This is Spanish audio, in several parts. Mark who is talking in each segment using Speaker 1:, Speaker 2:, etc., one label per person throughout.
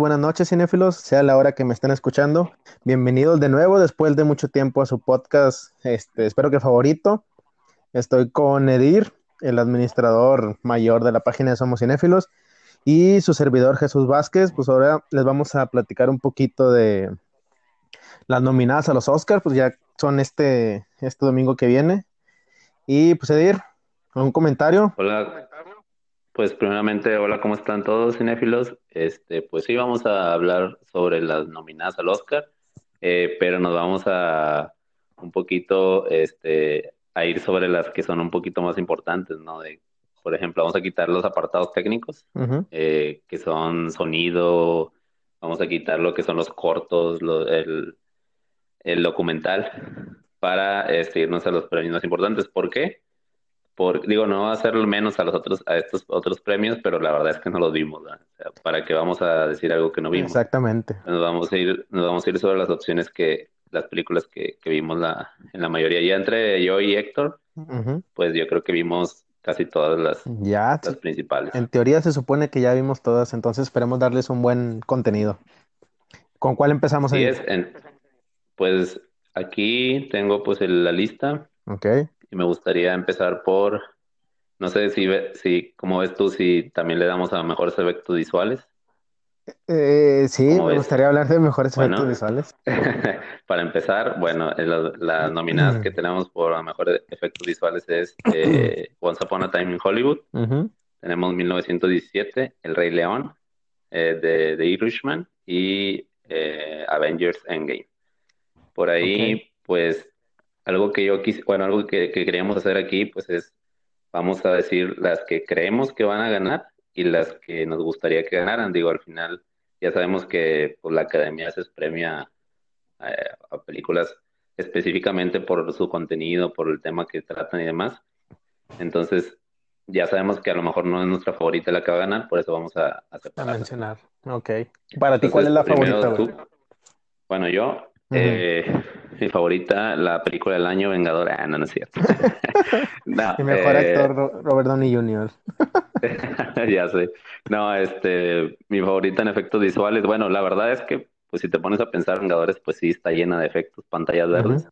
Speaker 1: buenas noches, cinéfilos, sea la hora que me estén escuchando. Bienvenidos de nuevo después de mucho tiempo a su podcast, este, espero que favorito. Estoy con Edir, el administrador mayor de la página de Somos Cinéfilos, y su servidor Jesús Vázquez. Pues ahora les vamos a platicar un poquito de las nominadas a los Oscars, pues ya son este, este domingo que viene. Y pues Edir, ¿algún comentario?
Speaker 2: Hola, pues primeramente, hola, ¿cómo están todos cinéfilos? Este, pues sí, vamos a hablar sobre las nominadas al Oscar, eh, pero nos vamos a un poquito este, a ir sobre las que son un poquito más importantes, ¿no? De, por ejemplo, vamos a quitar los apartados técnicos, eh, que son sonido, vamos a quitar lo que son los cortos, el, el, documental, para este, irnos a los premios más importantes. ¿Por qué? Por, digo, no va a ser menos a los otros, a estos otros premios, pero la verdad es que no los vimos, ¿para qué vamos a decir algo que no vimos?
Speaker 1: Exactamente.
Speaker 2: Nos vamos a ir, nos vamos a ir sobre las opciones que, las películas que, vimos la, en la mayoría. Ya entre yo y Héctor, pues yo creo que vimos casi todas las,
Speaker 1: ya,
Speaker 2: las principales.
Speaker 1: En teoría se supone que ya vimos todas, entonces esperemos darles un buen contenido. ¿Con cuál empezamos?
Speaker 2: Sí, es pues aquí tengo pues la lista.
Speaker 1: Ok.
Speaker 2: Y me gustaría empezar por, no sé si, si, como ves tú, si también le damos a mejores efectos visuales.
Speaker 1: Eh, sí, me gustaría hablar de mejores efectos visuales.
Speaker 2: para empezar, bueno, las nominadas que tenemos por mejores efectos visuales es eh, Once Upon a Time in Hollywood. Tenemos 1917, El Rey León, eh, de The Irishman y eh, Avengers Endgame. Por ahí, pues, algo que yo quise, bueno, algo que, que queríamos hacer aquí, pues es, vamos a decir las que creemos que van a ganar y las que nos gustaría que ganaran. Digo, al final ya sabemos que pues, la academia se premia eh, a, películas específicamente por su contenido, por el tema que tratan y demás. Entonces, ya sabemos que a lo mejor no es nuestra favorita la que va a ganar, por eso vamos a,
Speaker 1: a, mencionar. Ok. Para ti, ¿cuál es la favorita?
Speaker 2: Bueno, yo, eh, mi favorita, la película del año, Vengador. Ah, no, no es cierto.
Speaker 1: Mi mejor eh, actor, Robert Downey Jr.
Speaker 2: ya sé. No, este, mi favorita en efectos visuales. Bueno, la verdad es que, pues si te pones a pensar, Vengadores, pues sí está llena de efectos, pantallas verdes.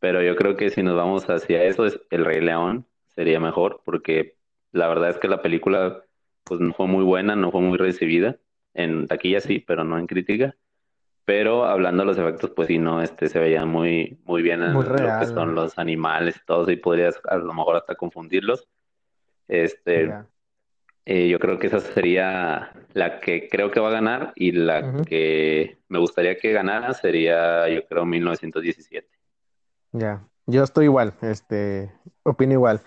Speaker 2: Pero yo creo que si nos vamos hacia eso, es El Rey León sería mejor, porque la verdad es que la película, pues no fue muy buena, no fue muy recibida. En taquilla sí, pero no en crítica pero hablando de los efectos, pues sí, no, este se veía muy, muy bien en lo que son los animales y todo, y podrías a lo mejor hasta confundirlos. Este, eh, yo creo que esa sería la que creo que va a ganar y la que me gustaría que ganara sería, yo creo, 1917.
Speaker 1: Ya, yo estoy igual, este, opino igual.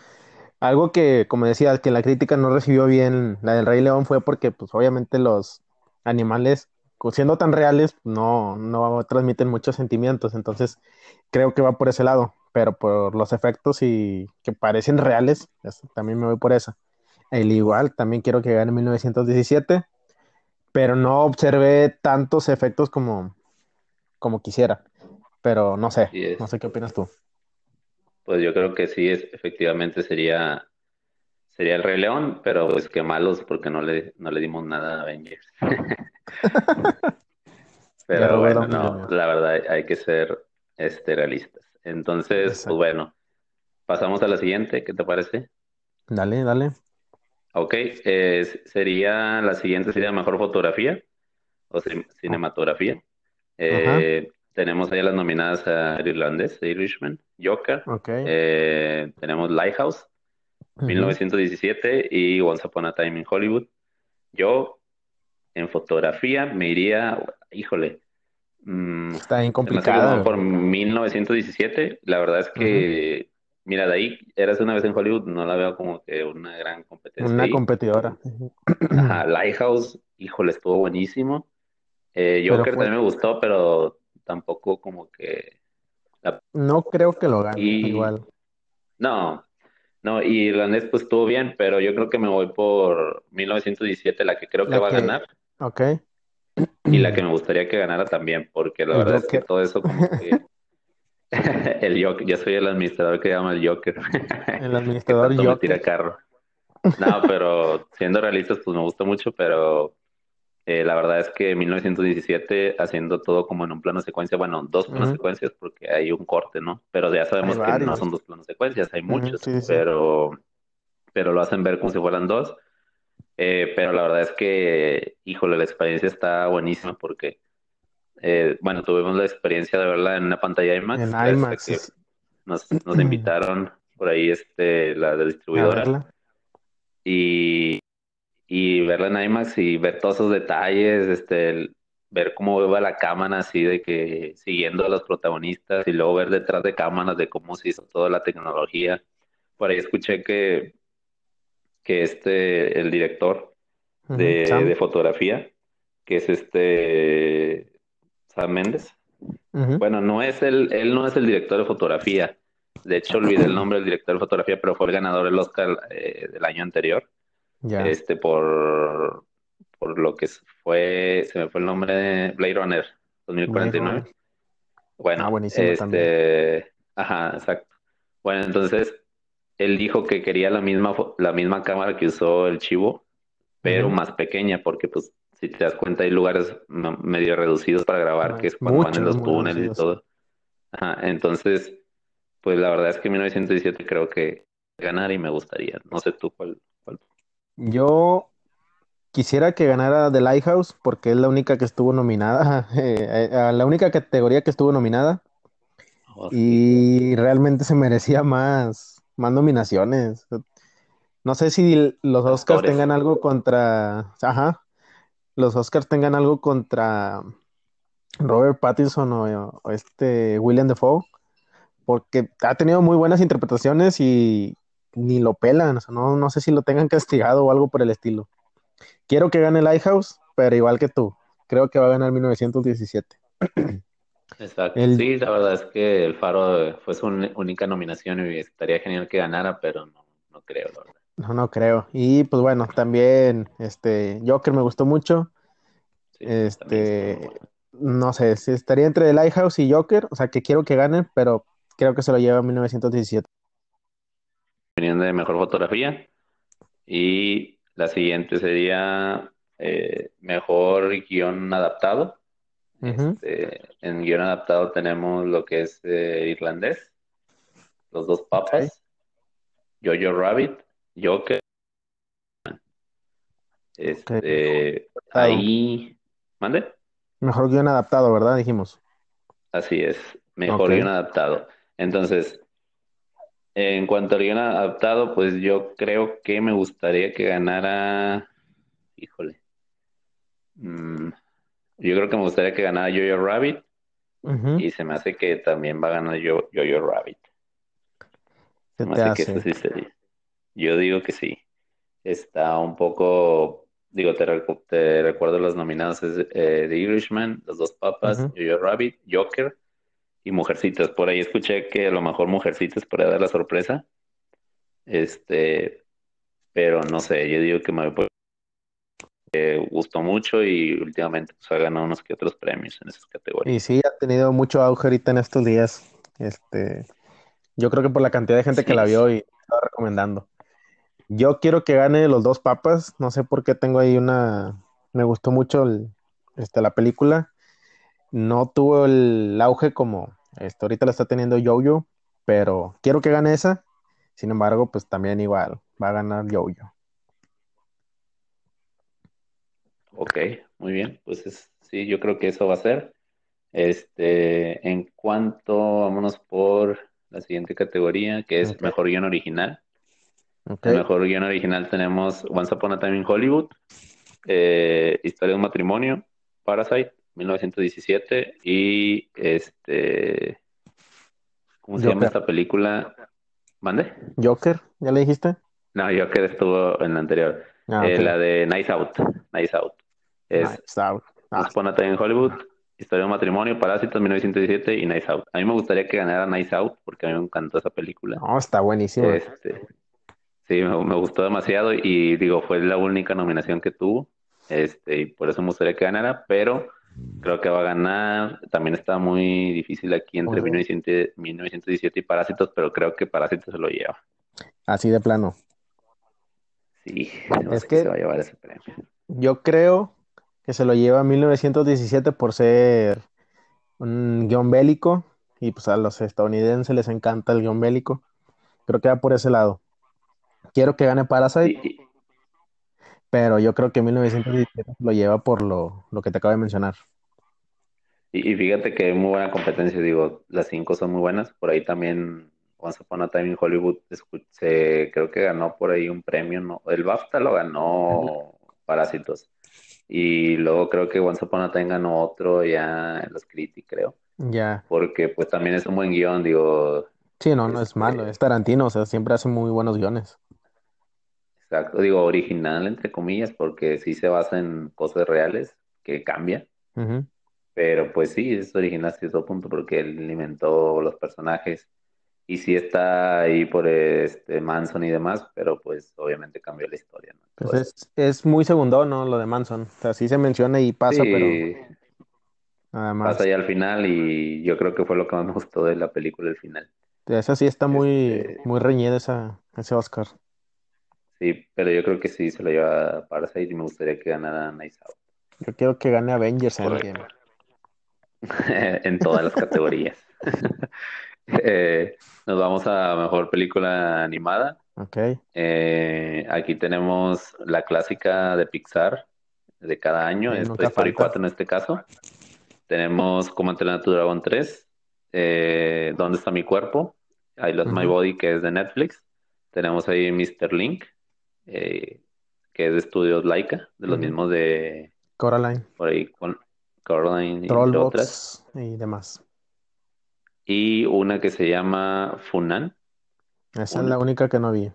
Speaker 1: Algo que, como decía, que la crítica no recibió bien la del Rey León fue porque, pues, obviamente los animales siendo tan reales, no, no transmiten muchos sentimientos. Entonces, creo que va por ese lado. Pero por los efectos y que parecen reales, también me voy por esa. El igual, también quiero que gane 1917, pero no observé tantos efectos como, como quisiera. Pero no sé, no sé qué opinas tú.
Speaker 2: Pues yo creo que sí, es, efectivamente sería sería el Rey León, pero pues qué malos porque no le, no le dimos nada a Avengers. Pero bueno, no, la verdad hay que ser este, realistas. Entonces, pues bueno, pasamos a la siguiente, ¿qué te parece?
Speaker 1: Dale, dale.
Speaker 2: Ok, sería la siguiente sería mejor fotografía o cinematografía. Eh, tenemos ahí las nominadas a Irlandés, Irishman, Joker. Eh, tenemos Lighthouse, 1917 y Once Upon a Time in Hollywood. Yo en fotografía me iría, híjole.
Speaker 1: Mm, Está bien complicado.
Speaker 2: Por 1917, la verdad es que, mira, de ahí, eras una vez en Hollywood, no la veo como que una gran competencia.
Speaker 1: Una competidora.
Speaker 2: Lighthouse, híjole, estuvo buenísimo. Eh, Joker también me gustó, pero tampoco como que...
Speaker 1: No creo que lo gane, igual.
Speaker 2: No, no, y Irlandés pues estuvo bien, pero yo creo que me voy por 1917, la que creo que va a ganar.
Speaker 1: Ok.
Speaker 2: Y la que me gustaría que ganara también, porque la verdad es que todo eso como que... el Joker, yo soy el administrador que llama el Joker.
Speaker 1: El administrador Joker.
Speaker 2: tira carro. No, pero siendo realistas, pues me gusta mucho, pero Eh, la verdad es que 1917 haciendo todo como en un plano secuencia, bueno, dos planos secuencias porque hay un corte, ¿no? Pero ya sabemos que no son dos planos secuencias, hay muchos, pero pero lo hacen ver como si fueran dos. Eh, pero la verdad es que, híjole, la experiencia está buenísima porque, eh, bueno, tuvimos la experiencia de verla en una pantalla IMAX. En IMAX. Nos, nos invitaron por ahí este, la distribuidora. Y y verla en IMAX y ver todos esos detalles, este, ver cómo va la cámara así de que siguiendo a los protagonistas y luego ver detrás de cámaras de cómo se hizo toda la tecnología. Por ahí escuché que, que este, el director de, fotografía, que es este Sam Méndez, bueno, no es el, él no es el director de fotografía. De hecho, olvidé el nombre del director de fotografía, pero fue el ganador del Oscar eh, del año anterior. Este, por, por lo que fue, se me fue el nombre de Blade Runner 2049. Bueno, ah, este, ajá, exacto. Bueno, entonces él dijo que quería la misma, la misma cámara que usó el Chivo, pero más pequeña, porque pues si te das cuenta hay lugares medio reducidos para grabar, que es cuando van en los túneles y todo. Ajá, entonces, pues la verdad es que 1917 creo que ganar y me gustaría. No sé tú cuál
Speaker 1: yo quisiera que ganara The Lighthouse porque es la única que estuvo nominada, eh, eh, la única categoría que estuvo nominada. Oh, y realmente se merecía más, más nominaciones. No sé si los Oscars tengan algo contra. Ajá. Los Oscars tengan algo contra Robert Pattinson o, o este William Defoe. Porque ha tenido muy buenas interpretaciones y ni lo pelan, no, no sé si lo tengan castigado o algo por el estilo. Quiero que gane Lighthouse, pero igual que tú, creo que va a ganar 1917.
Speaker 2: Exacto. Sí, la verdad es que el Faro fue su única nominación y estaría genial que ganara, pero no, no creo, la verdad.
Speaker 1: No, no creo. Y pues bueno, también este Joker me gustó mucho. este, no sé, si estaría entre Lighthouse y Joker, o sea que quiero que gane, pero creo que se lo lleva 1917
Speaker 2: de mejor fotografía. Y la siguiente sería eh, mejor guion adaptado. Este, en guion adaptado tenemos lo que es eh, irlandés, Los dos papas, Jojo Rabbit, Joker. Este, ahí, mande.
Speaker 1: Mejor guion adaptado, ¿verdad? Dijimos.
Speaker 2: Así es, mejor guion adaptado. Entonces, en cuanto a guion adaptado, pues yo creo que me gustaría que ganara. Híjole. Mm, yo creo que me gustaría que ganara Jojo Rabbit. Y se me hace que también va a ganar Jojo Rabbit. Se me hace, que eso sí sería. Yo digo que sí. Está un poco. Digo, te, recuerdo los nominados: es, eh, The Irishman, Los Dos Papas, Jojo Rabbit, Joker y Mujercitas. Por ahí escuché que a lo mejor Mujercitas podría dar la sorpresa. Este, pero no sé, yo digo que me gustó mucho y últimamente pues, ha ganado unos que otros premios en esas categorías.
Speaker 1: Y sí, ha tenido mucho auge ahorita en estos días. Este, yo creo que por la cantidad de gente que la vio y estaba recomendando. Yo quiero que gane los dos papas. No sé por qué tengo ahí una. Me gustó mucho este, la película no tuvo el auge como esto ahorita lo está teniendo Jojo, pero quiero que gane esa. Sin embargo, pues también igual va a ganar Jojo.
Speaker 2: Ok, muy bien. Pues sí, yo creo que eso va a ser. Este, en cuanto, vámonos por la siguiente categoría, que es mejor guion original. El mejor guion original tenemos Once Upon a Time in Hollywood, eh, Historia de un matrimonio, Parasite, 1917 y este ¿cómo se llama esta película? ¿Mande?
Speaker 1: Joker, ¿ya le dijiste?
Speaker 2: No, Joker estuvo en la anterior. Ah, eh, la de Nice Out. Nice Out. Es nice Out. Ah. en Hollywood, Historia de un matrimonio, Parásitos 1917 y Nice Out. A mí me gustaría que ganara Nice Out porque a mí me encantó esa película.
Speaker 1: No, está buenísimo.
Speaker 2: Este, sí, me, me, gustó demasiado y digo, fue la única nominación que tuvo. Este, y por eso me gustaría que ganara, pero Creo que va a ganar. También está muy difícil aquí entre 1917 y Parásitos, pero creo que Parásitos se lo lleva.
Speaker 1: Así de plano.
Speaker 2: Sí, es que se va a llevar ese premio.
Speaker 1: Yo creo que se lo lleva a 1917 por ser un guion bélico y pues a los estadounidenses les encanta el guion bélico. Creo que va por ese lado. Quiero que gane Parasite, pero yo creo que 1917 lo lleva por lo, lo que te acabo de mencionar.
Speaker 2: Y, fíjate que hay muy buena competencia, digo, las cinco son muy buenas, por ahí también Once Upon a Time in Hollywood se, creo que ganó por ahí un premio, ¿no? El BAFTA lo ganó Parásitos. Y luego creo que Once Upon a Time ganó otro ya en los Critics, creo.
Speaker 1: Ya.
Speaker 2: Porque pues también es un buen guion, digo.
Speaker 1: Sí, no, no es malo, este es Tarantino, o sea, siempre hace muy buenos guiones.
Speaker 2: Exacto, digo original entre comillas, porque sí se basa en cosas reales que cambia. Pero pues sí, es original hasta cierto punto porque él inventó los personajes y sí está ahí por este Manson y demás, pero pues obviamente cambió la historia, ¿no?
Speaker 1: Pues es, muy segundo, ¿no? Lo de Manson. O sea, sí se menciona y pasa, pero
Speaker 2: nada más. Pasa ya al final y yo creo que fue lo que más me gustó de la película, el final.
Speaker 1: Esa sí está muy, este muy reñida esa, ese Oscar.
Speaker 2: Sí, pero yo creo que sí se lo lleva Parasite y me gustaría que ganara Nice Out.
Speaker 1: Yo quiero que gane Avengers Endgame.
Speaker 2: en todas las categorías. Eh, nos vamos a mejor película animada.
Speaker 1: Ok.
Speaker 2: Eh, aquí tenemos la clásica de Pixar de cada año, es Toy Story 4 en este caso. Tenemos Cómo entrenar tu dragón 3, eh, ¿Dónde está mi cuerpo? I Lost My Body, que es de Netflix. Tenemos ahí Mr. Link, que es de estudios Laika, de los mismos de
Speaker 1: Coraline.
Speaker 2: Por ahí con Coraline
Speaker 1: y otras. Y demás
Speaker 2: y una que se llama Funan.
Speaker 1: Esa es la única que no vi.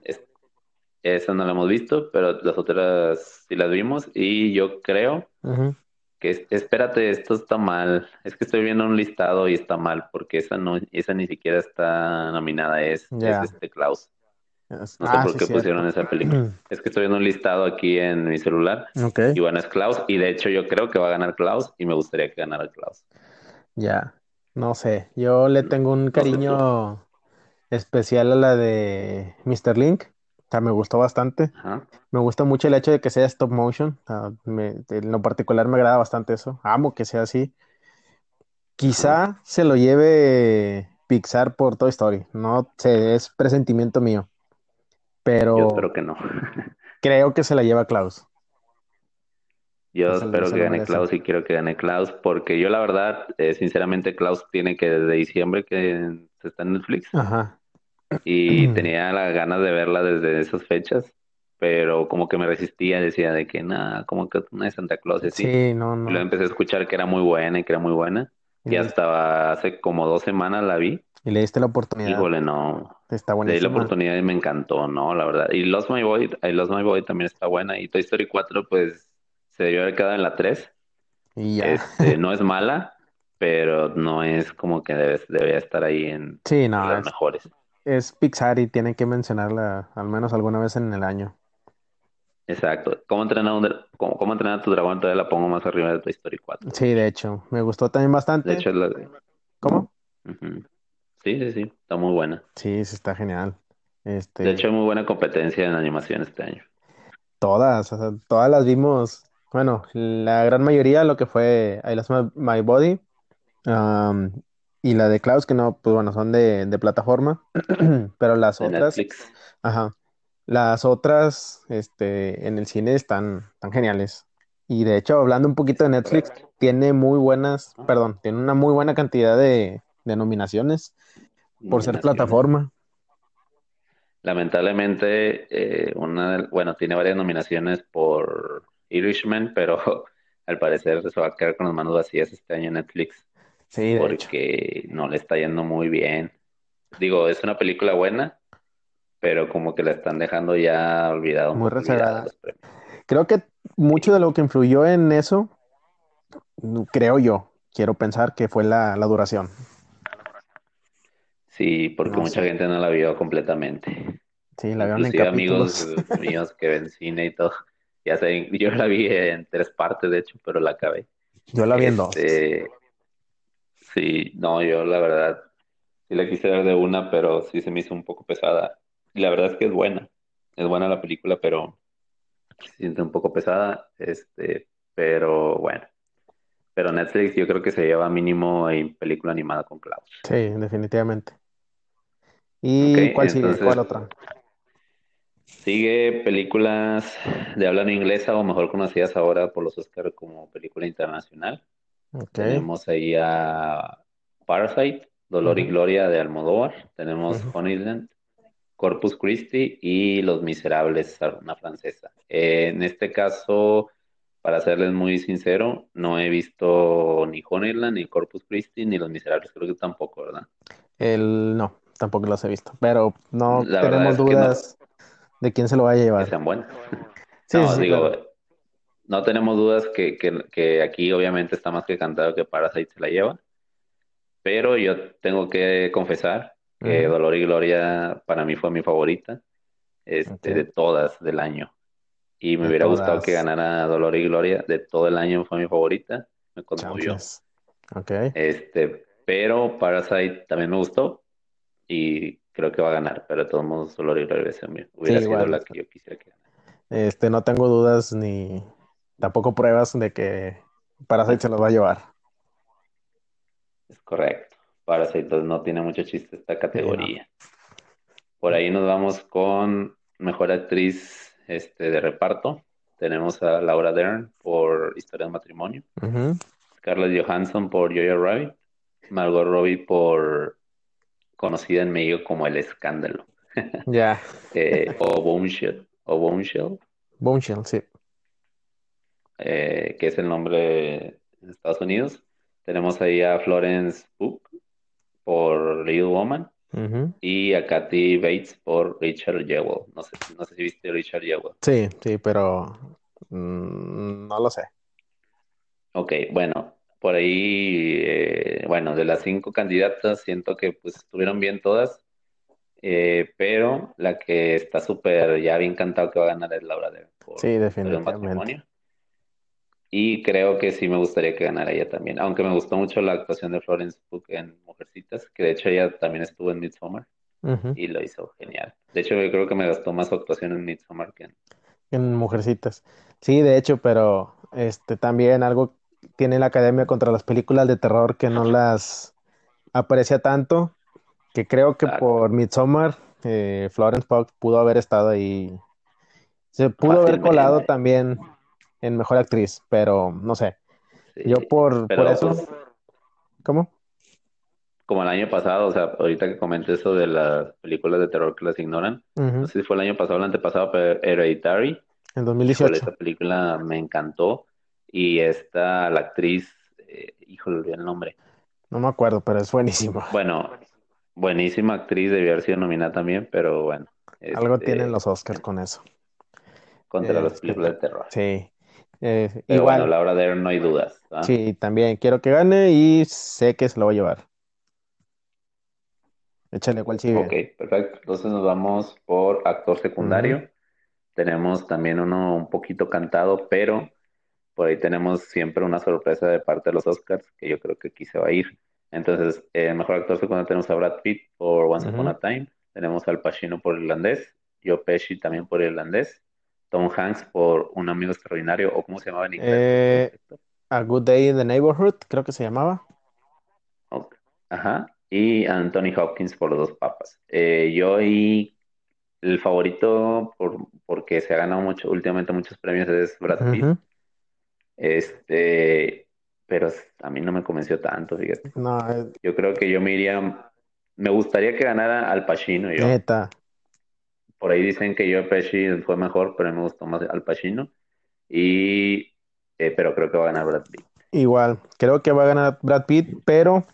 Speaker 2: esa no la hemos visto, pero las otras sí las vimos y yo creo que espérate, esto está mal. Es que estoy viendo un listado y está mal porque esa no, esa ni siquiera está nominada, es, este Klaus. No sé ah, por qué pusieron esa película. es que estoy viendo un listado aquí en mi celular. Y bueno, es Klaus. Y de hecho yo creo que va a ganar Klaus y me gustaría que ganara Klaus.
Speaker 1: Ya. No sé, yo le tengo un cariño especial a la de Mr. Link. O sea, me gustó bastante. Me gusta mucho el hecho de que sea stop motion. en lo particular me agrada bastante eso. Amo que sea así. Quizá se lo lleve Pixar por Toy Story. No sé, es presentimiento mío. Pero.
Speaker 2: Yo creo que no.
Speaker 1: creo que se la lleva Klaus.
Speaker 2: Yo espero que gane Klaus y quiero que gane Klaus, porque yo la verdad, eh, sinceramente, Klaus tiene que desde diciembre que está en Netflix. Ajá. Y tenía la ganas de verla desde esas fechas, pero como que me resistía, decía de que nada, como que una de Santa Claus así.
Speaker 1: Sí, no, no.
Speaker 2: Y luego empecé a escuchar que era muy buena y que era muy buena. Y hasta hace como dos semanas la vi.
Speaker 1: Y le diste la oportunidad.
Speaker 2: Híjole, no.
Speaker 1: Está buena.
Speaker 2: Le di la oportunidad y me encantó, ¿no? La verdad. Y Lost My Boy, I Lost My Boy también está buena. Y Toy Story 4, pues se debió haber quedado en la 3.
Speaker 1: Y ya.
Speaker 2: Este, no es mala, pero no es como que debe, debería estar ahí en
Speaker 1: sí, no,
Speaker 2: las mejores.
Speaker 1: Es Pixar y tienen que mencionarla al menos alguna vez en el año.
Speaker 2: Exacto. ¿Cómo entrenar, cómo, cómo entrenar a tu dragón? Todavía la pongo más arriba de Toy Story 4.
Speaker 1: Sí, de hecho. Me gustó también bastante.
Speaker 2: De hecho, la...
Speaker 1: ¿Cómo?
Speaker 2: Sí, sí, sí. Está muy buena.
Speaker 1: Sí, sí, está genial. Este...
Speaker 2: De hecho, hay muy buena competencia en animación este año.
Speaker 1: Todas, o sea, todas las vimos bueno, la gran mayoría lo que fue I Lost My, Body y la de Klaus, que no, pues bueno, son de, plataforma, pero las otras, ajá, las otras, este, en el cine están, tan geniales. Y de hecho, hablando un poquito de Netflix, tiene muy buenas, perdón, tiene una muy buena cantidad de, de nominaciones por ser plataforma.
Speaker 2: Lamentablemente, eh, una, bueno, tiene varias nominaciones por Irishman, pero al parecer se va a quedar con las manos vacías este año en Netflix.
Speaker 1: Sí,
Speaker 2: porque no le está yendo muy bien. Digo, es una película buena, pero como que la están dejando ya olvidado.
Speaker 1: Muy reservada. Creo que mucho de lo que influyó en eso, creo yo, quiero pensar que fue la, duración.
Speaker 2: Sí, porque mucha gente no la vio completamente.
Speaker 1: Sí, la vieron
Speaker 2: en amigos míos que ven cine y todo. Ya sé, yo la vi en tres partes, de hecho, pero la acabé.
Speaker 1: Yo la vi en dos.
Speaker 2: Este, sí, no, yo la verdad sí la quise ver de una, pero sí se me hizo un poco pesada. Y la verdad es que es buena. Es buena la película, pero se siente un poco pesada. Este, pero bueno. Pero Netflix yo creo que se lleva mínimo en película animada con Klaus.
Speaker 1: Sí, definitivamente. ¿Y cuál sigue? ¿Cuál otra?
Speaker 2: Sigue películas de habla no inglesa o mejor conocidas ahora por los Oscars como película internacional. Tenemos ahí a Parasite, Dolor y Gloria de Almodóvar. Tenemos Honeyland, Corpus Christi y Los Miserables, una francesa. en este caso, para serles muy sincero, no he visto ni Honeyland, ni Corpus Christi, ni Los Miserables, creo que tampoco, ¿verdad?
Speaker 1: El, no, tampoco los he visto, pero no tenemos dudas de quién se lo va a llevar.
Speaker 2: Que sean buenas. no, digo, no tenemos dudas que, que, aquí obviamente está más que cantado que Parasite se la lleva, pero yo tengo que confesar que Dolor y Gloria para mí fue mi favorita este, de todas del año. Y me hubiera gustado que ganara Dolor y Gloria de todo el año, fue mi favorita. Me conmovió.
Speaker 1: Okay.
Speaker 2: Este, pero Parasite también me gustó y creo que va a ganar, pero de todos modos Dolor y Gloria hubiera sido la que yo quisiera que ganara.
Speaker 1: Este, no tengo dudas ni tampoco pruebas de que Parasite se los va a llevar.
Speaker 2: Es correcto. Parasite no tiene mucho chiste esta categoría. Por ahí nos vamos con mejor actriz este, de reparto. Tenemos a Laura Dern por Historia de Matrimonio. Scarlett Johansson por Jojo Rabbit. Margot Robbie por conocida en medio como El Escándalo.
Speaker 1: Ya.
Speaker 2: Eh, o Bombshell. O Bombshell.
Speaker 1: Bombshell, sí.
Speaker 2: Eh, que es el nombre en Estados Unidos. Tenemos ahí a Florence Pugh por Little Woman y a Kathy Bates por Richard Jewell. No sé, no sé si viste Richard Jewell.
Speaker 1: Sí, sí, pero mm, no lo sé.
Speaker 2: Ok, bueno, por ahí, eh, bueno, de las cinco candidatas siento que pues estuvieron bien todas, eh, pero la que está súper ya bien cantado que va a ganar es Laura Dern.
Speaker 1: sí, definitivamente.
Speaker 2: Y creo que sí me gustaría que ganara ella también. Aunque me gustó mucho la actuación de Florence Pugh en Mujercitas, que de hecho ella también estuvo en Midsommar y lo hizo genial. De hecho, yo creo que me gustó más su actuación en Midsommar que en...
Speaker 1: en Mujercitas. Sí, de hecho, pero este también algo tiene la Academia contra las películas de terror que no las aprecia tanto, que creo que por Midsommar eh, Florence Pugh pudo haber estado ahí. Se pudo haber colado también en mejor actriz, pero no sé. Yo por, por eso. Pues, ¿Cómo?
Speaker 2: Como el año pasado, o sea, ahorita que comenté eso de las películas de terror que las ignoran, no sé si fue el año pasado o el antepasado, pero Hereditary.
Speaker 1: En 2018.
Speaker 2: Esa película me encantó. Y esta, la actriz, eh, híjole, olvidé el nombre.
Speaker 1: No me acuerdo, pero es buenísima.
Speaker 2: Bueno, buenísima actriz, debió haber sido nominada también, pero bueno.
Speaker 1: Algo este, tienen los Oscars con eso.
Speaker 2: Contra las este, películas de terror.
Speaker 1: Sí.
Speaker 2: Eh, igual. Bueno, Laura Dern no hay dudas.
Speaker 1: Sí, también quiero que gane y sé que se lo va a llevar. Échale, ¿cuál sigue?
Speaker 2: Ok, perfecto. Entonces nos vamos por actor secundario. Tenemos también uno un poquito cantado, pero por ahí tenemos siempre una sorpresa de parte de los Oscars, que yo creo que aquí se va a ir. Entonces, el mejor actor secundario tenemos a Brad Pitt por Once Upon a Time. Tenemos al Pacino por Irlandés. Joe Pesci también por Irlandés. Tom Hanks por Un amigo extraordinario, o cómo se llamaba en inglés.
Speaker 1: Eh, a Good Day in the Neighborhood, creo que se llamaba.
Speaker 2: Ajá. Y Anthony Hopkins por los dos papas. Eh, yo y el favorito, por, porque se ha ganado mucho, últimamente muchos premios, es Brad Pitt. Este, pero a mí no me convenció tanto, fíjate.
Speaker 1: No,
Speaker 2: Yo creo que yo me iría, me gustaría que ganara Al Pacino. Yo.
Speaker 1: Neta.
Speaker 2: Por ahí dicen que yo Pesci fue mejor, pero me gustó más Al Pacino. Y, eh, pero creo que va a ganar Brad Pitt.
Speaker 1: Igual, creo que va a ganar Brad Pitt, pero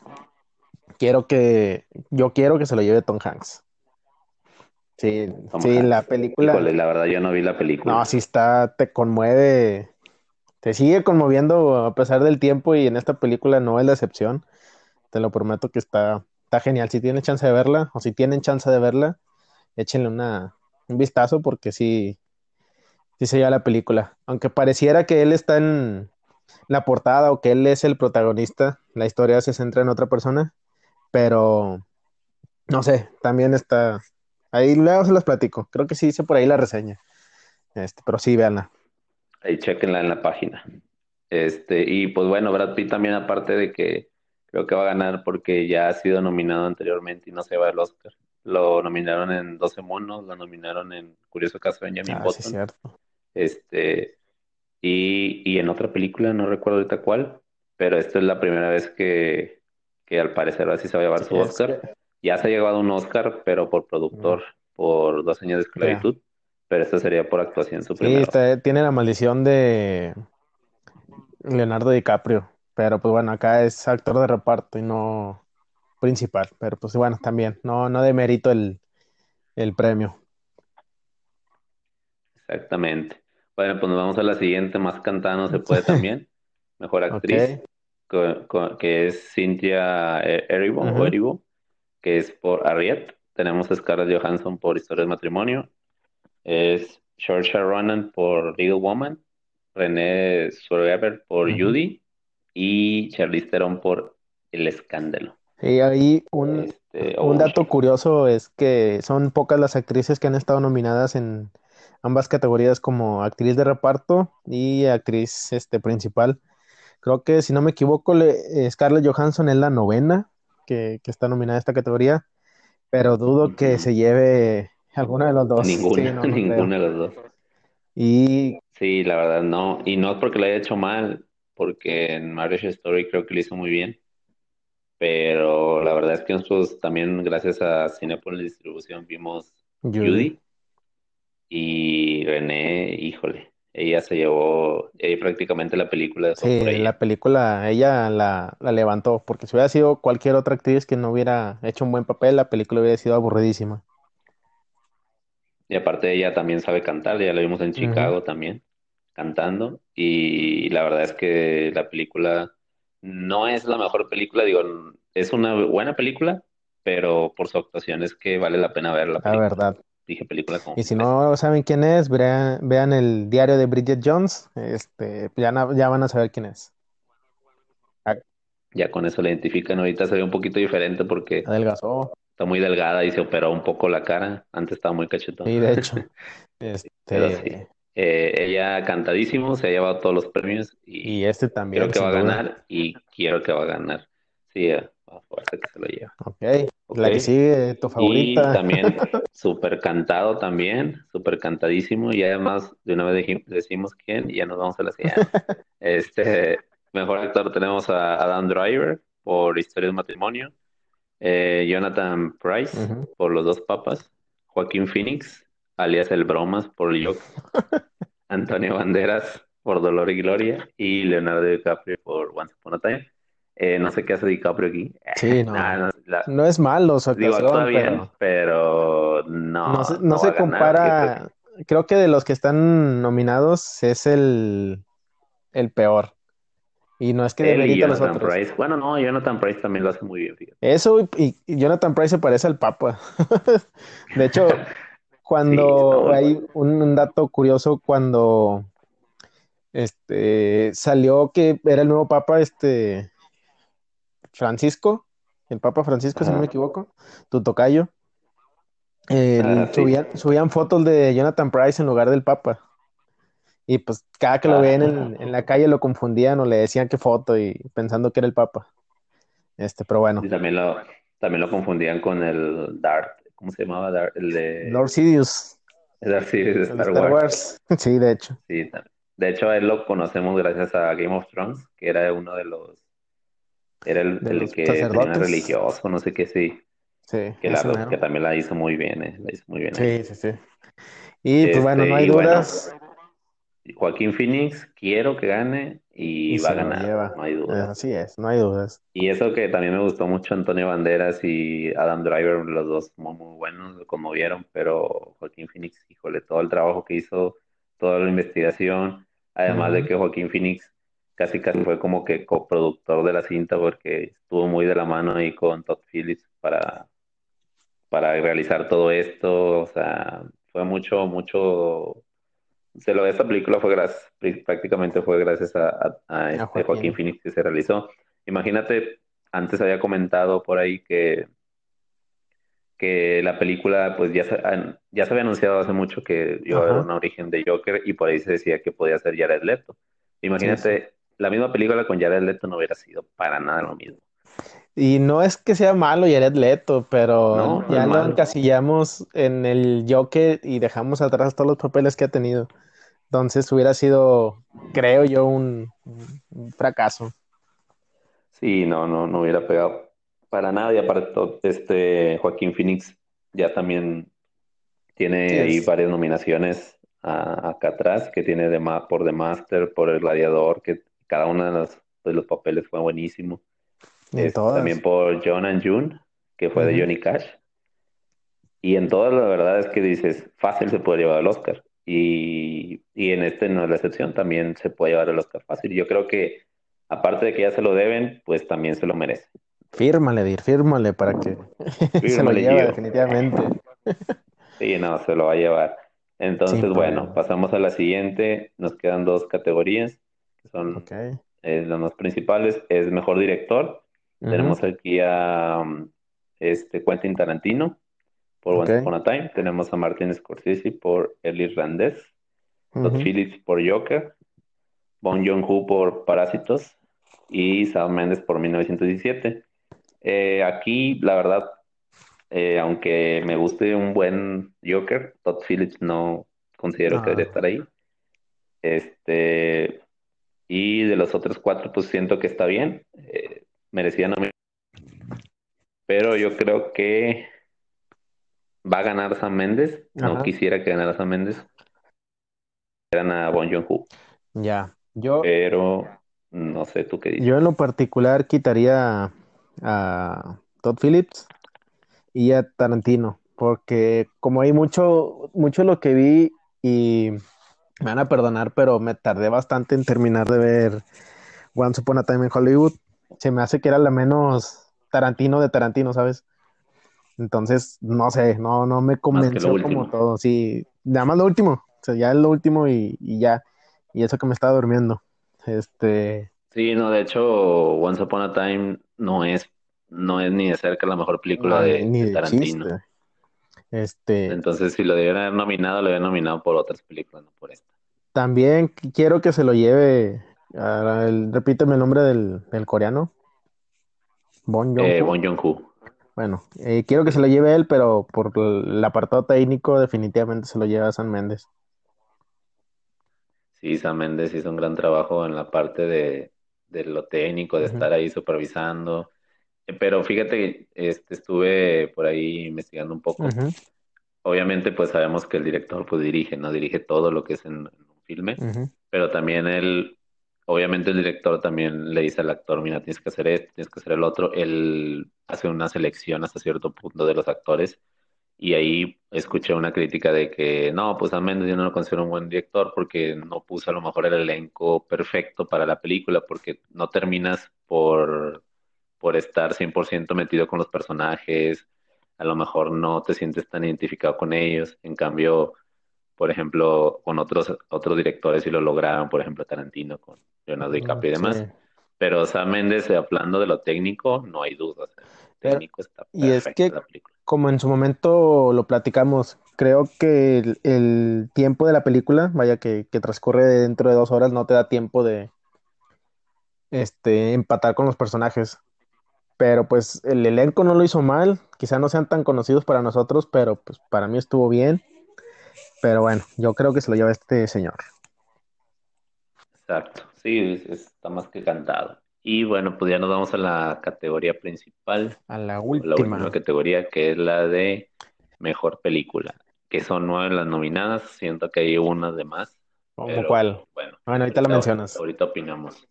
Speaker 1: quiero que, yo quiero que se lo lleve Tom Hanks. Sí, sí, la película.
Speaker 2: la verdad yo no vi la película.
Speaker 1: No, sí está, te conmueve, te sigue conmoviendo a pesar del tiempo y en esta película no es la excepción. Te lo prometo que está, está genial. Si tienes chance de verla o si tienen chance de verla, échenle una, un vistazo porque sí, sí se lleva la película. Aunque pareciera que él está en la portada o que él es el protagonista, la historia se centra en otra persona, pero no sé, también está. Ahí luego se los platico. Creo que sí hice por ahí la reseña. Este, pero sí, véanla.
Speaker 2: Ahí chequenla en la página. Este, y pues bueno, Brad Pitt también, aparte de que creo que va a ganar porque ya ha sido nominado anteriormente y no se va al Oscar. Lo nominaron en 12 monos, lo nominaron en Curioso Caso de Benjamin ah, cierto. Este, y, y en otra película, no recuerdo ahorita cuál, pero esta es la primera vez que, que al parecer así se va a llevar su Oscar. Ya se ha llevado un Oscar, pero por productor, por dos años de esclavitud. Pero esta sería por actuación su Sí,
Speaker 1: tiene la maldición de Leonardo DiCaprio. Pero pues bueno, acá es actor de reparto y no principal. Pero pues bueno, también, no, no demerito el, el premio.
Speaker 2: Exactamente. Bueno, pues nos vamos a la siguiente, más cantada no se puede también. Mejor actriz, que es Cynthia Erivo, que es por Ariette. Tenemos a Scarlett Johansson por Historia de Matrimonio. Es Saoirse Ronan por Little Woman. René Zellweger por Judy. Y Charlize Theron por El Escándalo.
Speaker 1: Y ahí un, este, un dato curioso es que son pocas las actrices que han estado nominadas en ambas categorías como actriz de reparto y actriz este, principal. Creo que si no me equivoco, le, Scarlett Johansson es la novena que, que, está nominada a esta categoría pero dudo que se lleve alguna de los dos.
Speaker 2: Ninguna, ninguna de los dos.
Speaker 1: Y
Speaker 2: sí, la verdad no, y no es porque lo haya hecho mal, porque en Marriage Story creo que lo hizo muy bien, pero la verdad es que nosotros también gracias a Cinepolis Distribución vimos Judy y René, híjole, ella se llevó ella prácticamente la película.
Speaker 1: Sí, la película ella la, levantó, porque si hubiera sido cualquier otra actriz que no hubiera hecho un buen papel, la película hubiera sido aburridísima.
Speaker 2: Y aparte ella también sabe cantar, ya la vimos en Chicago también, cantando, y la verdad es que la película no es la mejor película, digo, es una buena película, pero por su actuación es que vale la pena verla.
Speaker 1: La verdad
Speaker 2: dije película
Speaker 1: Y si no saben quién es, vean, el diario de Bridget Jones, este, ya, ya van a saber quién es.
Speaker 2: Ah. Ya con eso la identifican. Ahorita se ve un poquito diferente porque
Speaker 1: adelgazó.
Speaker 2: Está muy delgada y se operó un poco la cara. Antes estaba muy cachetón.
Speaker 1: Sí, de hecho. Este...
Speaker 2: Eh, ella cantadísimo, se ha llevado todos los premios y,
Speaker 1: este también.
Speaker 2: Creo que va a ganar y quiero que va a ganar. Sí, fuerza que se lo lleva.
Speaker 1: Ok, la que sigue, tu favorita.
Speaker 2: Y también súper cantado también, súper cantadísimo y además de una vez decimos quién y ya nos vamos a la siguiente. este, mejor actor tenemos a Adam Driver por Historia de Matrimonio, eh, Jonathan Price por Los Dos Papas, Joaquín Phoenix, alias El Bromas por Joker, Antonio Banderas por Dolor y Gloria y Leonardo DiCaprio por Once Upon a Time. Eh, no sé qué hace DiCaprio aquí.
Speaker 1: Sí, no. no, es malo su
Speaker 2: actuación, pero, no.
Speaker 1: No se, compara. Creo que de los que están nominados es el, el peor. Y no es que
Speaker 2: demerita a los otros. Price. Bueno, no, Jonathan Price también lo hace muy bien.
Speaker 1: Eso y, Jonathan Price se parece al Papa. de hecho, cuando hay un, dato curioso cuando este salió que era el nuevo Papa, este Francisco, el Papa Francisco, si no me equivoco, tu tocayo, ah, subían, fotos de Jonathan Price en lugar del Papa. Y pues cada que lo veían en, en, la calle lo confundían o le decían qué foto y pensando que era el Papa. Este, pero bueno.
Speaker 2: Y también lo, también lo confundían con el Darth, ¿cómo se llamaba? Darth, el de...
Speaker 1: Lord Sidious.
Speaker 2: El Darth Sidious de Star, Wars.
Speaker 1: Sí, de hecho.
Speaker 2: Sí, de hecho a él lo conocemos gracias a Game of Thrones, que era uno de los era el, el que tenía religioso, no sé qué, sí.
Speaker 1: Sí.
Speaker 2: Que, la, que también la hizo muy bien, eh, la hizo muy bien.
Speaker 1: Sí, sí, sí. Y pues bueno, no hay este, dudas.
Speaker 2: Joaquín Phoenix, quiero que gane y, va a ganar, no hay dudas.
Speaker 1: Así es, no hay dudas.
Speaker 2: Y eso que también me gustó mucho Antonio Banderas y Adam Driver, los dos muy, muy buenos, lo conmovieron, pero Joaquín Phoenix, híjole, todo el trabajo que hizo, toda la investigación, además de que Joaquín Phoenix casi casi fue como que coproductor de la cinta porque estuvo muy de la mano ahí con Todd Phillips para, para realizar todo esto, o sea, fue mucho, mucho, se lo de esta película fue gracias, prácticamente fue gracias a, este Joaquín. Phoenix que se realizó. Imagínate, antes había comentado por ahí que que la película pues ya se, ya se había anunciado hace mucho que iba a haber una origen de Joker y por ahí se decía que podía ser Jared Leto. Imagínate la misma película con Jared Leto no hubiera sido para nada lo mismo.
Speaker 1: Y no es que sea malo Jared Leto, pero ya lo encasillamos en el Joker y dejamos atrás todos los papeles que ha tenido. Entonces hubiera sido, creo yo, un, fracaso.
Speaker 2: Sí, no, no, no hubiera pegado para nada. Y aparte, este Joaquín Phoenix ya también tiene ahí varias nominaciones acá atrás, que tiene de, por The Master, por El Gladiador, que cada uno de los, de los papeles fue buenísimo. Este, también por John and June, que fue de Johnny Cash. Y en todas la verdad es que dices, fácil se puede llevar el Oscar. Y, y en este no es la excepción, también se puede llevar el Oscar fácil. Yo creo que, aparte de que ya se lo deben, pues también se lo merece.
Speaker 1: Fírmale, Dir, fírmale para que se lo lleve definitivamente.
Speaker 2: Sí, no, se lo va a llevar. Entonces, bueno, pasamos a la siguiente. Nos quedan dos categorías, que son eh, las más principales. Es mejor director. Tenemos aquí a este, Quentin Tarantino por Once Upon a Time. Tenemos a Martin Scorsese por El Irlandés. Todd Phillips por Joker. Bon Joon-ho por Parásitos. Y Sam Mendes por 1917. Eh, aquí, la verdad, eh, aunque me guste un buen Joker, Todd Phillips no considero que debería estar ahí. Este, y de los otros cuatro, pues siento que está bien. Eh, merecía no Pero yo creo que va a ganar Sam Méndez. No quisiera que ganara Sam Méndez. Eran a Bon Joon-ho.
Speaker 1: Ya, yo.
Speaker 2: Pero no sé tú qué dices.
Speaker 1: Yo en lo particular quitaría a Todd Phillips y a Tarantino, porque como hay mucho, mucho lo que vi y me van a perdonar, pero me tardé bastante en terminar de ver Once Upon a Time in Hollywood. Se me hace que era la menos Tarantino de Tarantino, ¿sabes? Entonces, no sé, no, no me convenció como todo. Sí, nada más lo último. O sea, ya es lo último y, y, ya. Y eso que me estaba durmiendo. Este.
Speaker 2: Sí, no, de hecho, Once Upon a Time no es no es ni de cerca la mejor película de, Tarantino.
Speaker 1: Este...
Speaker 2: Entonces, si lo debieran haber nominado, lo hubieran nominado por otras películas, no por esta.
Speaker 1: También quiero que se lo lleve, repíteme el nombre del, coreano.
Speaker 2: Bon Joon-ho.
Speaker 1: Eh, bueno, eh, quiero que se lo lleve él, pero por el apartado técnico definitivamente se lo lleva a San Méndez.
Speaker 2: Sí, San Méndez hizo un gran trabajo en la parte de, lo técnico, de estar ahí supervisando, pero fíjate que este, estuve por ahí investigando un poco. Obviamente, pues sabemos que el director pues dirige, no dirige todo lo que es en, un filme, pero también él, obviamente el director también le dice al actor, mira, tienes que hacer esto, tienes que hacer el otro. Él hace una selección hasta cierto punto de los actores y ahí escuché una crítica de que no, pues a menos yo no lo considero un buen director porque no puso a lo mejor el elenco perfecto para la película porque no terminas por por estar 100% metido con los personajes, a lo mejor no te sientes tan identificado con ellos, en cambio, por ejemplo, con otros, otros directores sí lo lograron, por ejemplo, Tarantino con Leonardo DiCaprio y demás, pero Sam Mendes, hablando de lo técnico, no hay dudas, técnico está
Speaker 1: y es que, como en su momento lo platicamos, creo que el, tiempo de la película, vaya que, que transcurre dentro de dos horas, no te da tiempo de este empatar con los personajes. Pero pues el elenco no lo hizo mal, quizá no sean tan conocidos para nosotros, pero pues para mí estuvo bien. Pero bueno, yo creo que se lo lleva este señor.
Speaker 2: Exacto, sí, está más que cantado. Y bueno, pues ya nos vamos a la categoría principal.
Speaker 1: A la última. La última
Speaker 2: categoría, que es la de mejor película. Que son nueve las nominadas, siento que hay una de más.
Speaker 1: ¿Cómo cuál? Bueno, bueno ahorita la mencionas.
Speaker 2: Ahorita opinamos.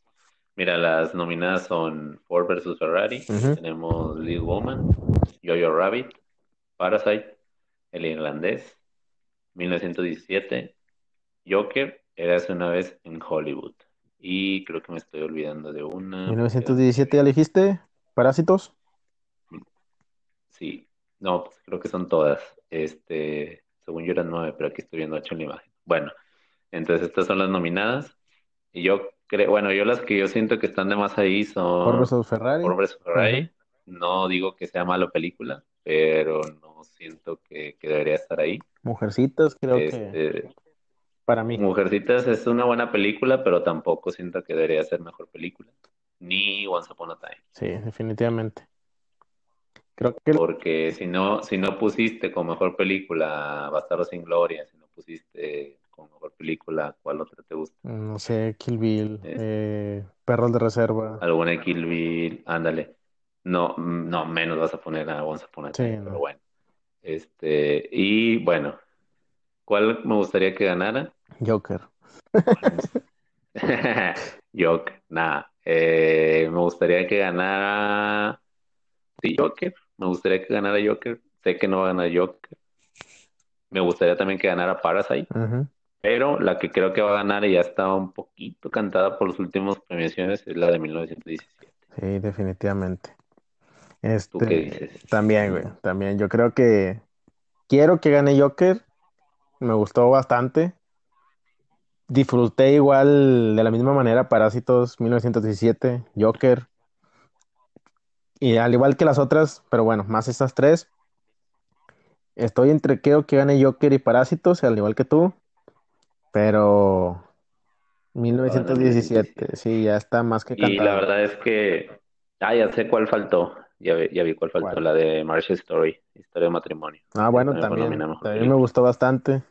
Speaker 2: Mira, las nominadas son Ford vs. Ferrari, tenemos Little Woman, Jojo Rabbit, Parasite, El Irlandés, 1917, Joker, Eras una vez en Hollywood. Y creo que me estoy olvidando de una.
Speaker 1: ¿1917 ya elegiste? ¿Parásitos?
Speaker 2: Sí, no, pues creo que son todas. Este, según yo eran nueve, pero aquí estoy viendo ocho en la imagen. Bueno, entonces estas son las nominadas. Y yo bueno, yo las que yo siento que están de más ahí son
Speaker 1: Ford Ferrari.
Speaker 2: Ferrari. No digo que sea mala película, pero no siento que, debería estar ahí.
Speaker 1: Mujercitas, creo que. Este, para mí.
Speaker 2: Mujercitas es una buena película, pero tampoco siento que debería ser mejor película. Ni Once Upon a Time.
Speaker 1: Sí, definitivamente. Creo
Speaker 2: que... Porque si no, si no pusiste como mejor película Bastardo sin Gloria, si no pusiste como mejor película, ¿cuál otra te gusta?
Speaker 1: No sé, Kill Bill, eh, Perros de Reserva.
Speaker 2: Alguna Kill Bill, ándale. No, no, menos vas a poner a Once Upon a Time, pero bueno. Este, y bueno, ¿cuál me gustaría que ganara?
Speaker 1: Joker.
Speaker 2: Joker, nada. Eh, me gustaría que ganara. Sí, Joker. Me gustaría que ganara Joker. Sé que no va a ganar Joker. Me gustaría también que ganara Parasite. Pero la que creo que va a ganar y ya está un poquito cantada por los últimos premiaciones es la de 1917. Sí,
Speaker 1: definitivamente. Este, También, güey, también. Yo creo que quiero que gane Joker. Me gustó bastante. Disfruté igual de la misma manera Parásitos 1917, Joker. Y al igual que las otras, pero bueno, más estas tres. Estoy entre creo que gane Joker y Parásitos, al igual que tú. Pero 1917, sí, ya está más que
Speaker 2: cantado. Y la verdad es que, ah, ya sé cuál faltó. Ya, vi cuál faltó, la de Marshall Story, Historia de Matrimonio.
Speaker 1: Ah, bueno, también, también me gustó bastante.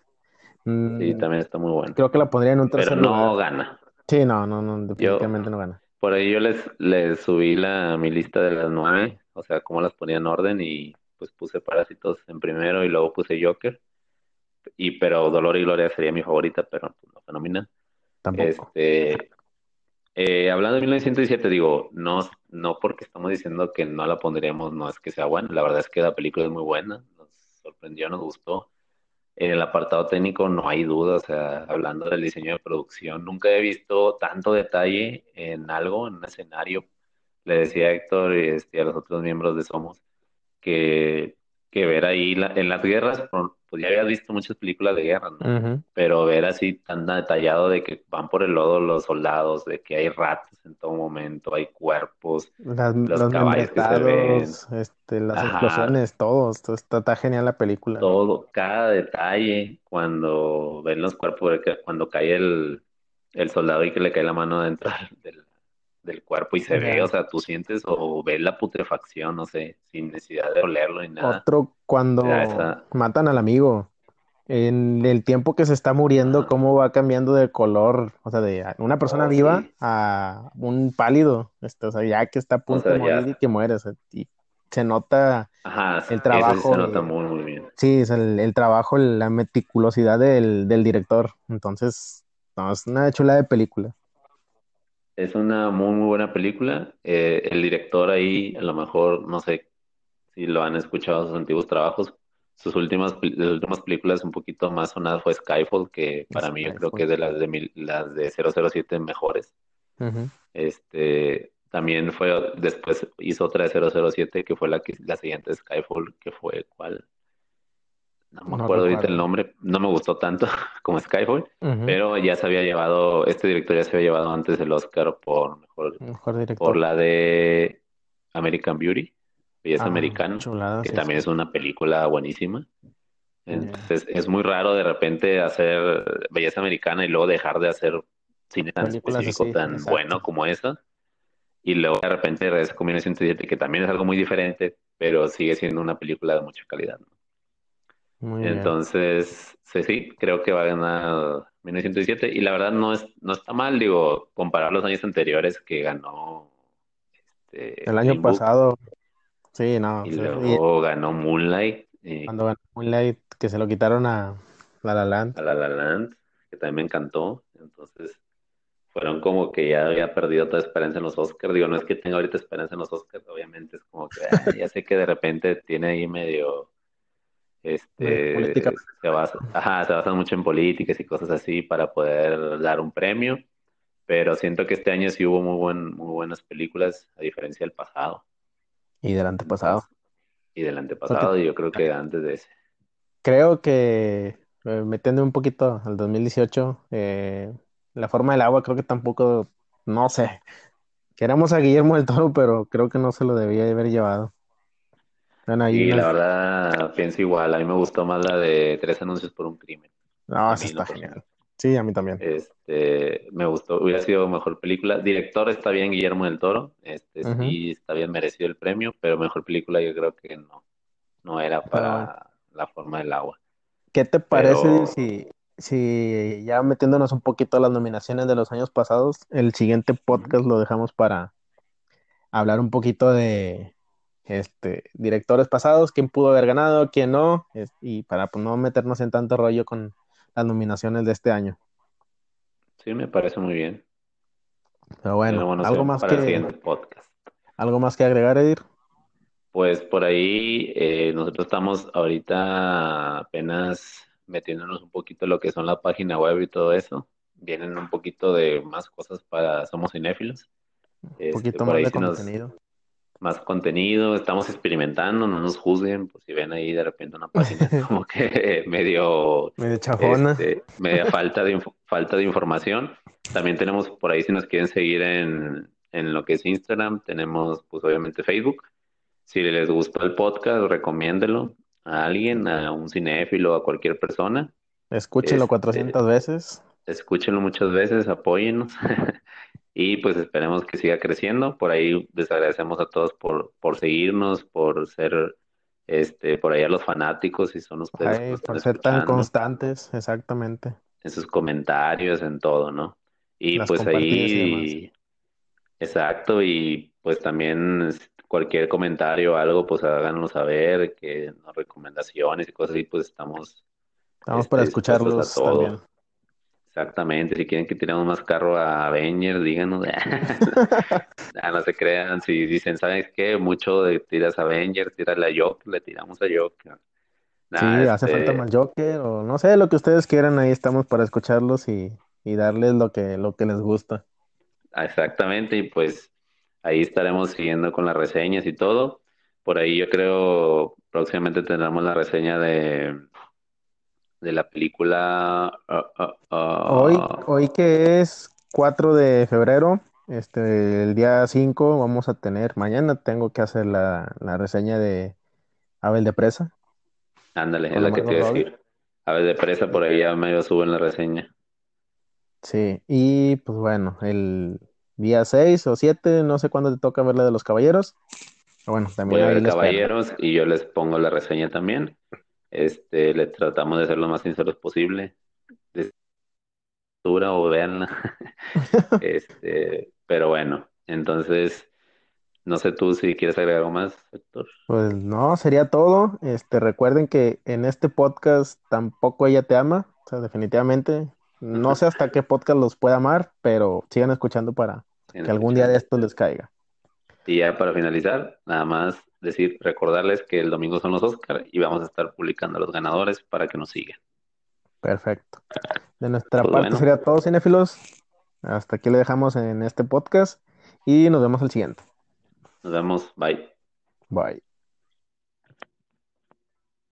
Speaker 2: Mm, sí, también está muy bueno.
Speaker 1: Creo que la pondría en un tercer
Speaker 2: Pero no gana.
Speaker 1: Sí, no, no, no, definitivamente no gana.
Speaker 2: Por ahí yo les, les subí la, mi lista de las nueve, o sea, cómo las ponía en orden y pues puse Parásitos en primero y luego puse Joker. Y pero Dolor y Gloria sería mi favorita, pero pues, no fenomenal.
Speaker 1: Tampoco.
Speaker 2: Este, eh, hablando de 1917, digo, no, no porque estamos diciendo que no la pondríamos, no es que sea buena, la verdad es que la película es muy buena, nos sorprendió, nos gustó. En el apartado técnico no hay duda, o sea, hablando del diseño de producción, nunca he visto tanto detalle en algo, en un escenario. Le decía a Héctor y este, a los otros miembros de Somos que, que ver ahí en las guerras, pues ya habías visto muchas películas de guerra, ¿no? Pero ver así tan detallado de que van por el lodo los soldados, de que hay ratas en todo momento, hay cuerpos,
Speaker 1: las, los, caballos que se ven. Este, las explosiones, todo, está, está, genial la película.
Speaker 2: Todo, cada detalle, cuando ven los cuerpos, cuando cae el, el soldado y que le cae la mano dentro del, del cuerpo y se ve, o sea, tú sientes o ves la putrefacción, no sé, sin necesidad de olerlo ni nada.
Speaker 1: Otro cuando matan al amigo, en el tiempo que se está muriendo, cómo va cambiando de color, o sea, de una persona oh, viva a un pálido, este, o sea, ya que está a punto de morir y que muere, o sea, y se nota el trabajo.
Speaker 2: se nota muy, muy bien.
Speaker 1: Sí, es el, trabajo, la meticulosidad del, del director, entonces, no, es una chula de película.
Speaker 2: Es una muy, muy buena película. Eh, el director ahí, a lo mejor, no sé si lo han escuchado sus antiguos trabajos. Sus últimas, últimas películas un poquito más sonadas fue Skyfall, que para mí yo creo que es de las de, las de 007 mejores. Este, también fue, después hizo otra de 007, que fue la, que, la siguiente Skyfall, que fue, ¿cuál? No me acuerdo ahorita el nombre, no me gustó tanto como Skyfall, pero ya se había llevado, este director ya se había llevado antes el Oscar por mejor, por la de American Beauty, Belleza ah, Americana, que también es una película buenísima. Entonces es muy raro de repente hacer Belleza Americana y luego dejar de hacer cine tan específico, tan bueno como esa. Y luego de repente con 1907, que también es algo muy diferente, pero sigue siendo una película de mucha calidad. ¿no? Entonces, sí, sí, creo que va a ganar 1907 y la verdad no es no está mal, digo, comparar los años anteriores que ganó
Speaker 1: este, el año pasado. Sí, no.
Speaker 2: Y luego ganó Moonlight.
Speaker 1: Cuando ganó Moonlight, que se lo quitaron a La La Land.
Speaker 2: A La La Land, que también me encantó. Entonces, fueron como que ya había perdido toda esperanza en los Oscars. Digo, no es que tenga ahorita esperanza en los Oscars, obviamente es como que ah, ya sé que de repente tiene ahí medio este, se, basa, ajá, se basan mucho en políticas y cosas así para poder dar un premio, pero siento que este año sí hubo muy, buen, muy buenas películas, a diferencia del pasado.
Speaker 1: Y del antepasado.
Speaker 2: Y del antepasado, y yo creo que antes de ese.
Speaker 1: Creo que, eh, metiendo un poquito al 2018, eh, La forma del agua creo que tampoco, no sé, queremos a Guillermo del Toro, pero creo que no se lo debía haber llevado
Speaker 2: y la verdad pienso igual, a mí me gustó más la de Tres anuncios por un crimen.
Speaker 1: No, sí está genial. Sí, a mí también.
Speaker 2: Este, me gustó, hubiera sido mejor película. Director está bien Guillermo del Toro, este sí está bien merecido el premio, pero mejor película yo creo que no, no era para la forma del agua.
Speaker 1: ¿Qué te parece si, si ya metiéndonos un poquito a las nominaciones de los años pasados, el siguiente podcast lo dejamos para hablar un poquito de este directores pasados, quién pudo haber ganado, quién no, y para pues, no meternos en tanto rollo con las nominaciones de este año.
Speaker 2: Sí, me parece muy bien.
Speaker 1: Pero bueno, algo más que podcast. ¿Algo más que agregar, Edir?
Speaker 2: Pues por ahí eh, nosotros estamos ahorita apenas metiéndonos un poquito en lo que son la página web y todo eso. Vienen un poquito de más cosas para Somos Cinéfilos.
Speaker 1: Un este, poquito más de contenido
Speaker 2: más contenido, estamos experimentando, no nos juzguen, pues si ven ahí de repente una página como que medio...
Speaker 1: Medio chafona. Este,
Speaker 2: media falta de, falta de información. También tenemos por ahí, si nos quieren seguir en, en lo que es Instagram, tenemos pues obviamente Facebook. Si les gusta el podcast, recomiéndelo a alguien, a un cinéfilo, a cualquier persona.
Speaker 1: Escúchenlo 400 este, veces.
Speaker 2: Escúchenlo muchas veces, apóyennos. y pues esperemos que siga creciendo. Por ahí les agradecemos a todos por, por seguirnos, por ser este, por ahí a los fanáticos, si son ustedes.
Speaker 1: por ser tan constantes, exactamente.
Speaker 2: En sus comentarios, en todo, ¿no? Y pues ahí, exacto, y pues también cualquier comentario o algo, pues háganos saber, que nos recomendaciones y cosas así, pues estamos.
Speaker 1: Estamos para este, escucharlos también.
Speaker 2: Exactamente, si quieren que tiremos más carro a Avengers, díganos. ah, no se crean, si dicen, ¿sabes qué? Mucho de tiras a Avengers, tírale a Joker, le tiramos a Joker.
Speaker 1: sí, hace falta este más Joker, o no sé, lo que ustedes quieran, ahí estamos para escucharlos y, y darles lo que, lo que les gusta.
Speaker 2: Exactamente, y pues ahí estaremos siguiendo con las reseñas y todo. Por ahí yo creo próximamente tendremos la reseña de de la película. Ah, ah, ah.
Speaker 1: hoy, hoy que es 4 de febrero, este, el día 5 vamos a tener, mañana tengo que hacer la, reseña de Abel de Presa.
Speaker 2: Ándale, es la que te iba a decir. Abel de Presa, por ahí ya medio suben la reseña.
Speaker 1: Sí, y pues bueno, el día 6 o 7, no sé cuándo te toca ver la de los caballeros. Bueno, también
Speaker 2: Voy a ver caballeros y yo les pongo la reseña también. Este, le tratamos de ser lo más sinceros posible. Dura o veanla. este, pero bueno, entonces, no sé tú si quieres agregar algo más, Héctor.
Speaker 1: Pues no, sería todo. Este, recuerden que en este podcast tampoco ella te ama, o sea, definitivamente. No sé hasta qué podcast los puede amar, pero sigan escuchando para que algún día de esto les caiga.
Speaker 2: Y ya para finalizar, nada más decir, recordarles que el domingo son los Oscar y vamos a estar publicando a los ganadores para que nos sigan.
Speaker 1: Perfecto. De nuestra pues parte sería todo, cinéfilos. Hasta aquí le dejamos en este podcast y nos vemos el siguiente.
Speaker 2: Nos vemos. Bye.
Speaker 1: Bye.